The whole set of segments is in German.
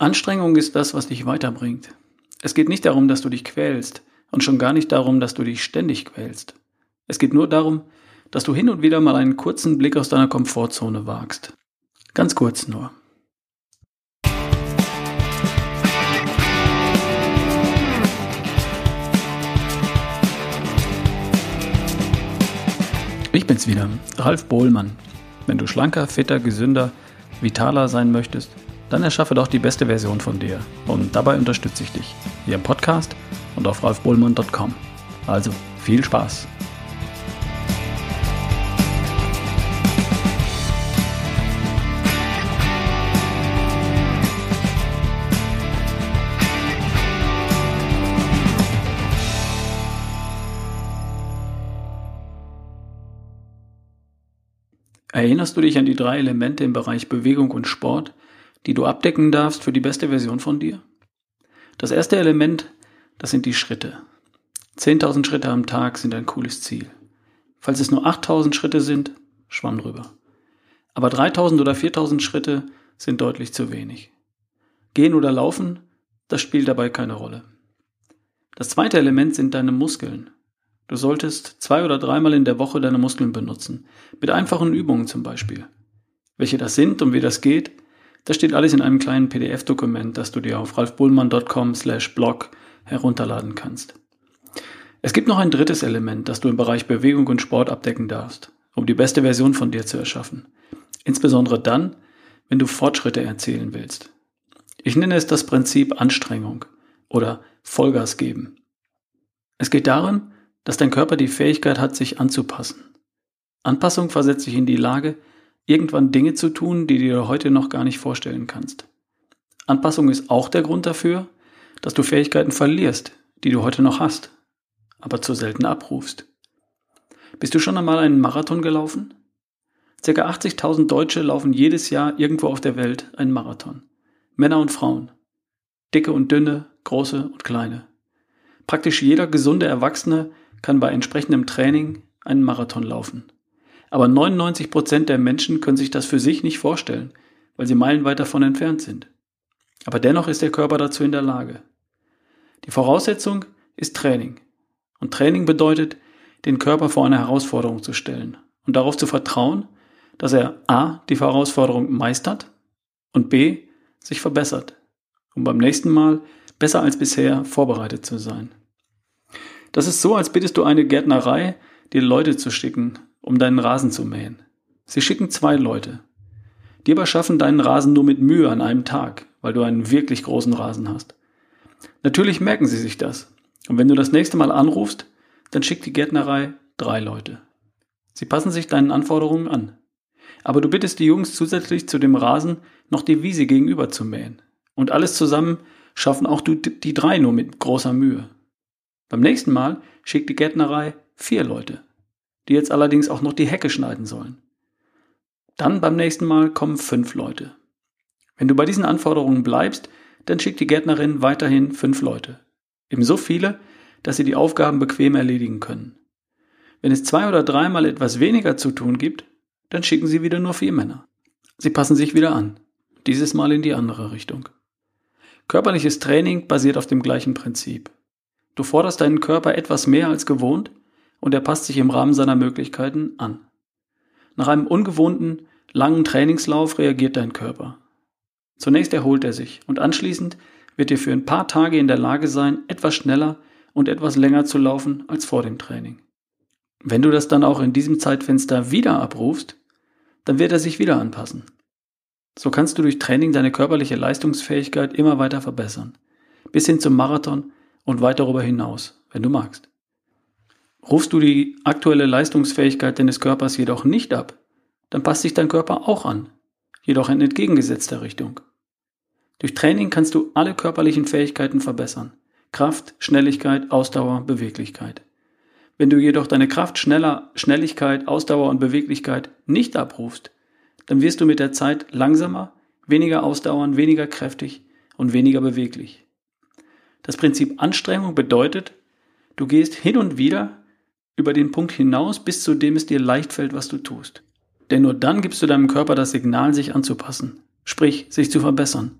Anstrengung ist das, was dich weiterbringt. Es geht nicht darum, dass du dich quälst und schon gar nicht darum, dass du dich ständig quälst. Es geht nur darum, dass du hin und wieder mal einen kurzen Blick aus deiner Komfortzone wagst. Ganz kurz nur. Ich bin's wieder, Ralf Bohlmann. Wenn du schlanker, fitter, gesünder, vitaler sein möchtest, dann erschaffe doch die beste Version von dir. Und dabei unterstütze ich dich. Hier im Podcast und auf ralfbohlmann.com. Also viel Spaß! Erinnerst du dich an die drei Elemente im Bereich Bewegung und Sport, die du abdecken darfst für die beste Version von dir? Das erste Element, das sind die Schritte. 10.000 Schritte am Tag sind ein cooles Ziel. Falls es nur 8.000 Schritte sind, schwamm drüber. Aber 3.000 oder 4.000 Schritte sind deutlich zu wenig. Gehen oder laufen, das spielt dabei keine Rolle. Das zweite Element sind deine Muskeln. Du solltest zwei oder dreimal in der Woche deine Muskeln benutzen, mit einfachen Übungen zum Beispiel. Welche das sind und wie das geht, das steht alles in einem kleinen PDF-Dokument, das du dir auf ralfbullmann.com slash blog herunterladen kannst. Es gibt noch ein drittes Element, das du im Bereich Bewegung und Sport abdecken darfst, um die beste Version von dir zu erschaffen. Insbesondere dann, wenn du Fortschritte erzielen willst. Ich nenne es das Prinzip Anstrengung oder Vollgas geben. Es geht darum, dass dein Körper die Fähigkeit hat, sich anzupassen. Anpassung versetzt dich in die Lage, irgendwann Dinge zu tun, die du dir heute noch gar nicht vorstellen kannst. Anpassung ist auch der Grund dafür, dass du Fähigkeiten verlierst, die du heute noch hast, aber zu selten abrufst. Bist du schon einmal einen Marathon gelaufen? Circa 80.000 Deutsche laufen jedes Jahr irgendwo auf der Welt einen Marathon. Männer und Frauen. Dicke und dünne, große und kleine. Praktisch jeder gesunde Erwachsene kann bei entsprechendem Training einen Marathon laufen. Aber 99 Prozent der Menschen können sich das für sich nicht vorstellen, weil sie meilenweit davon entfernt sind. Aber dennoch ist der Körper dazu in der Lage. Die Voraussetzung ist Training. Und Training bedeutet, den Körper vor eine Herausforderung zu stellen und darauf zu vertrauen, dass er a. die Herausforderung meistert und b. sich verbessert, um beim nächsten Mal besser als bisher vorbereitet zu sein. Das ist so, als bittest du eine Gärtnerei, dir Leute zu schicken, um deinen Rasen zu mähen. Sie schicken zwei Leute. Die aber schaffen deinen Rasen nur mit Mühe an einem Tag, weil du einen wirklich großen Rasen hast. Natürlich merken sie sich das. Und wenn du das nächste Mal anrufst, dann schickt die Gärtnerei drei Leute. Sie passen sich deinen Anforderungen an. Aber du bittest die Jungs zusätzlich zu dem Rasen noch die Wiese gegenüber zu mähen. Und alles zusammen schaffen auch du die drei nur mit großer Mühe. Beim nächsten Mal schickt die Gärtnerei vier Leute die jetzt allerdings auch noch die Hecke schneiden sollen. Dann beim nächsten Mal kommen fünf Leute. Wenn du bei diesen Anforderungen bleibst, dann schickt die Gärtnerin weiterhin fünf Leute. Ebenso viele, dass sie die Aufgaben bequem erledigen können. Wenn es zwei oder dreimal etwas weniger zu tun gibt, dann schicken sie wieder nur vier Männer. Sie passen sich wieder an, dieses Mal in die andere Richtung. Körperliches Training basiert auf dem gleichen Prinzip. Du forderst deinen Körper etwas mehr als gewohnt und er passt sich im Rahmen seiner Möglichkeiten an. Nach einem ungewohnten, langen Trainingslauf reagiert dein Körper. Zunächst erholt er sich und anschließend wird er für ein paar Tage in der Lage sein, etwas schneller und etwas länger zu laufen als vor dem Training. Wenn du das dann auch in diesem Zeitfenster wieder abrufst, dann wird er sich wieder anpassen. So kannst du durch Training deine körperliche Leistungsfähigkeit immer weiter verbessern, bis hin zum Marathon und weit darüber hinaus, wenn du magst. Rufst du die aktuelle Leistungsfähigkeit deines Körpers jedoch nicht ab, dann passt sich dein Körper auch an, jedoch in entgegengesetzter Richtung. Durch Training kannst du alle körperlichen Fähigkeiten verbessern. Kraft, Schnelligkeit, Ausdauer, Beweglichkeit. Wenn du jedoch deine Kraft, schneller, Schnelligkeit, Ausdauer und Beweglichkeit nicht abrufst, dann wirst du mit der Zeit langsamer, weniger ausdauernd, weniger kräftig und weniger beweglich. Das Prinzip Anstrengung bedeutet, du gehst hin und wieder über den Punkt hinaus, bis zu dem es dir leicht fällt, was du tust. Denn nur dann gibst du deinem Körper das Signal, sich anzupassen, sprich, sich zu verbessern.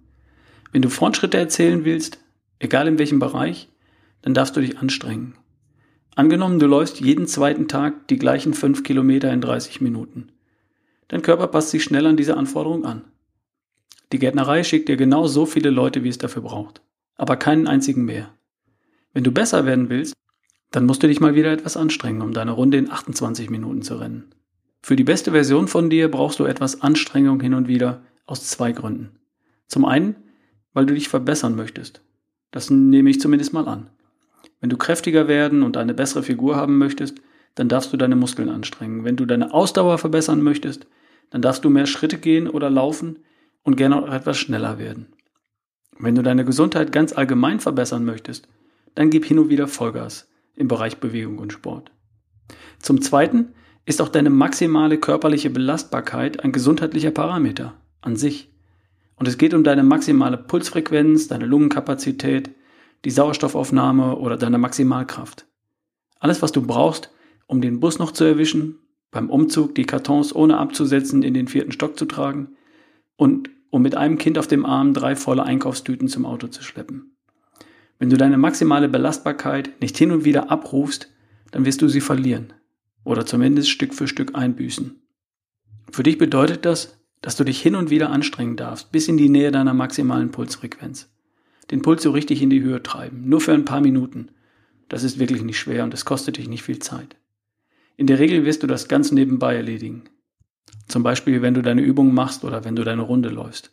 Wenn du Fortschritte erzählen willst, egal in welchem Bereich, dann darfst du dich anstrengen. Angenommen, du läufst jeden zweiten Tag die gleichen fünf Kilometer in 30 Minuten. Dein Körper passt sich schnell an diese Anforderung an. Die Gärtnerei schickt dir genau so viele Leute, wie es dafür braucht, aber keinen einzigen mehr. Wenn du besser werden willst, dann musst du dich mal wieder etwas anstrengen, um deine Runde in 28 Minuten zu rennen. Für die beste Version von dir brauchst du etwas Anstrengung hin und wieder aus zwei Gründen. Zum einen, weil du dich verbessern möchtest. Das nehme ich zumindest mal an. Wenn du kräftiger werden und eine bessere Figur haben möchtest, dann darfst du deine Muskeln anstrengen. Wenn du deine Ausdauer verbessern möchtest, dann darfst du mehr Schritte gehen oder laufen und gerne auch etwas schneller werden. Wenn du deine Gesundheit ganz allgemein verbessern möchtest, dann gib hin und wieder Vollgas im Bereich Bewegung und Sport. Zum Zweiten ist auch deine maximale körperliche Belastbarkeit ein gesundheitlicher Parameter an sich. Und es geht um deine maximale Pulsfrequenz, deine Lungenkapazität, die Sauerstoffaufnahme oder deine Maximalkraft. Alles, was du brauchst, um den Bus noch zu erwischen, beim Umzug die Kartons ohne abzusetzen in den vierten Stock zu tragen und um mit einem Kind auf dem Arm drei volle Einkaufstüten zum Auto zu schleppen. Wenn du deine maximale Belastbarkeit nicht hin und wieder abrufst, dann wirst du sie verlieren oder zumindest Stück für Stück einbüßen. Für dich bedeutet das, dass du dich hin und wieder anstrengen darfst, bis in die Nähe deiner maximalen Pulsfrequenz. Den Puls so richtig in die Höhe treiben, nur für ein paar Minuten. Das ist wirklich nicht schwer und es kostet dich nicht viel Zeit. In der Regel wirst du das ganz nebenbei erledigen. Zum Beispiel, wenn du deine Übungen machst oder wenn du deine Runde läufst.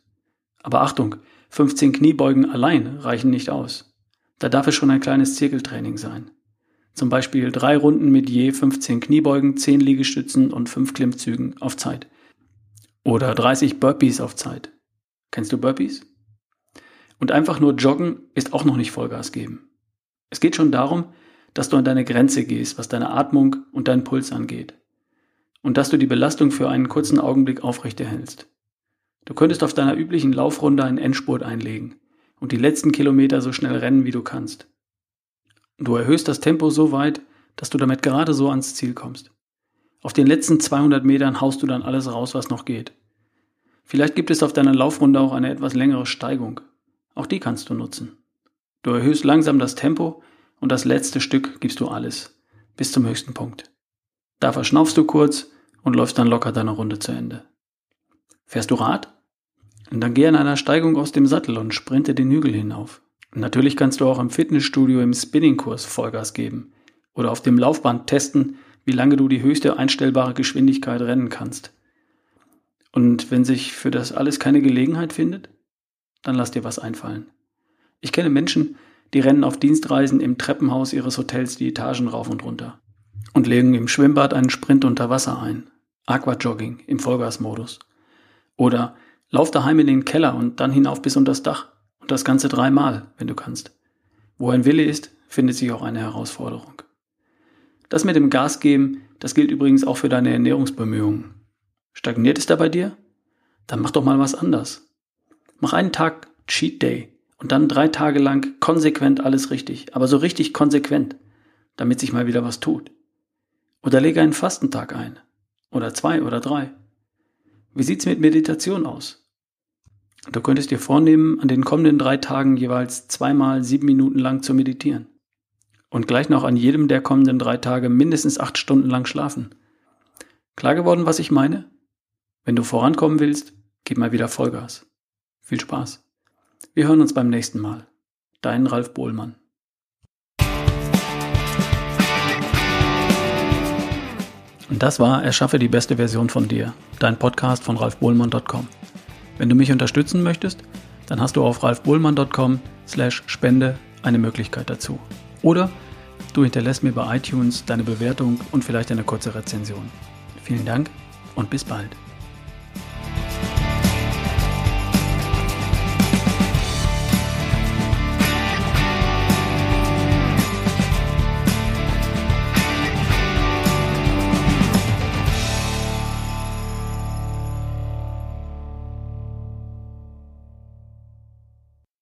Aber Achtung, 15 Kniebeugen allein reichen nicht aus. Da darf es schon ein kleines Zirkeltraining sein. Zum Beispiel drei Runden mit je 15 Kniebeugen, 10 Liegestützen und 5 Klimmzügen auf Zeit. Oder 30 Burpees auf Zeit. Kennst du Burpees? Und einfach nur joggen ist auch noch nicht Vollgas geben. Es geht schon darum, dass du an deine Grenze gehst, was deine Atmung und deinen Puls angeht. Und dass du die Belastung für einen kurzen Augenblick aufrechterhältst. Du könntest auf deiner üblichen Laufrunde einen Endspurt einlegen und die letzten Kilometer so schnell rennen, wie du kannst. Du erhöhst das Tempo so weit, dass du damit gerade so ans Ziel kommst. Auf den letzten 200 Metern haust du dann alles raus, was noch geht. Vielleicht gibt es auf deiner Laufrunde auch eine etwas längere Steigung. Auch die kannst du nutzen. Du erhöhst langsam das Tempo und das letzte Stück gibst du alles, bis zum höchsten Punkt. Da verschnaufst du kurz und läufst dann locker deine Runde zu Ende. Fährst du Rad? Und dann geh an einer Steigung aus dem Sattel und sprinte den Hügel hinauf. Und natürlich kannst du auch im Fitnessstudio im Spinningkurs Vollgas geben oder auf dem Laufband testen, wie lange du die höchste einstellbare Geschwindigkeit rennen kannst. Und wenn sich für das alles keine Gelegenheit findet, dann lass dir was einfallen. Ich kenne Menschen, die rennen auf Dienstreisen im Treppenhaus ihres Hotels die Etagen rauf und runter und legen im Schwimmbad einen Sprint unter Wasser ein. Aquajogging im Vollgasmodus. Oder Lauf daheim in den Keller und dann hinauf bis unter das Dach. Und das Ganze dreimal, wenn du kannst. Wo ein Wille ist, findet sich auch eine Herausforderung. Das mit dem Gas geben, das gilt übrigens auch für deine Ernährungsbemühungen. Stagniert es da bei dir? Dann mach doch mal was anders. Mach einen Tag Cheat Day und dann drei Tage lang konsequent alles richtig, aber so richtig konsequent, damit sich mal wieder was tut. Oder lege einen Fastentag ein. Oder zwei oder drei. Wie sieht's mit Meditation aus? Du könntest dir vornehmen, an den kommenden drei Tagen jeweils zweimal sieben Minuten lang zu meditieren. Und gleich noch an jedem der kommenden drei Tage mindestens acht Stunden lang schlafen. Klar geworden, was ich meine? Wenn du vorankommen willst, gib mal wieder Vollgas. Viel Spaß. Wir hören uns beim nächsten Mal. Dein Ralf Bohlmann. Und das war Erschaffe die beste Version von dir, dein Podcast von ralfbohlmann.com. Wenn du mich unterstützen möchtest, dann hast du auf ralfbohlmann.com slash Spende eine Möglichkeit dazu. Oder du hinterlässt mir bei iTunes deine Bewertung und vielleicht eine kurze Rezension. Vielen Dank und bis bald.